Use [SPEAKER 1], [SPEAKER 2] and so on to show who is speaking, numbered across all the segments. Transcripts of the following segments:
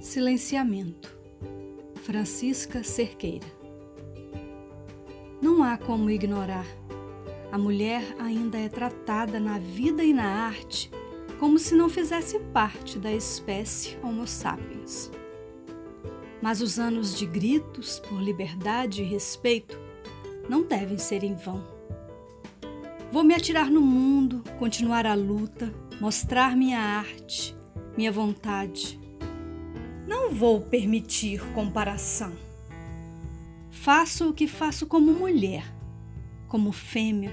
[SPEAKER 1] Silenciamento. Francisca Cerqueira. Não há como ignorar. A mulher ainda é tratada na vida e na arte como se não fizesse parte da espécie Homo sapiens. Mas os anos de gritos por liberdade e respeito não devem ser em vão. Vou me atirar no mundo, continuar a luta, mostrar minha arte, minha vontade. Não vou permitir comparação. Faço o que faço como mulher, como fêmea.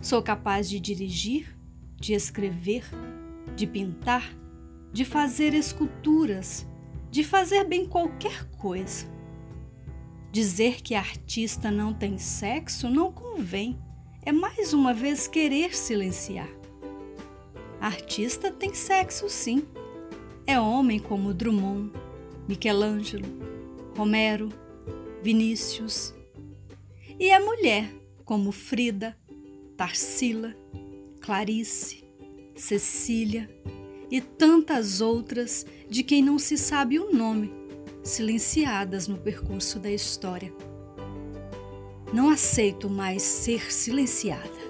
[SPEAKER 1] Sou capaz de dirigir, de escrever, de pintar, de fazer esculturas, de fazer bem qualquer coisa. Dizer que artista não tem sexo não convém, é mais uma vez querer silenciar. Artista tem sexo sim. É homem como Drummond, Michelangelo, Romero, Vinícius. E é mulher como Frida, Tarsila, Clarice, Cecília e tantas outras de quem não se sabe o nome, silenciadas no percurso da história. Não aceito mais ser silenciada.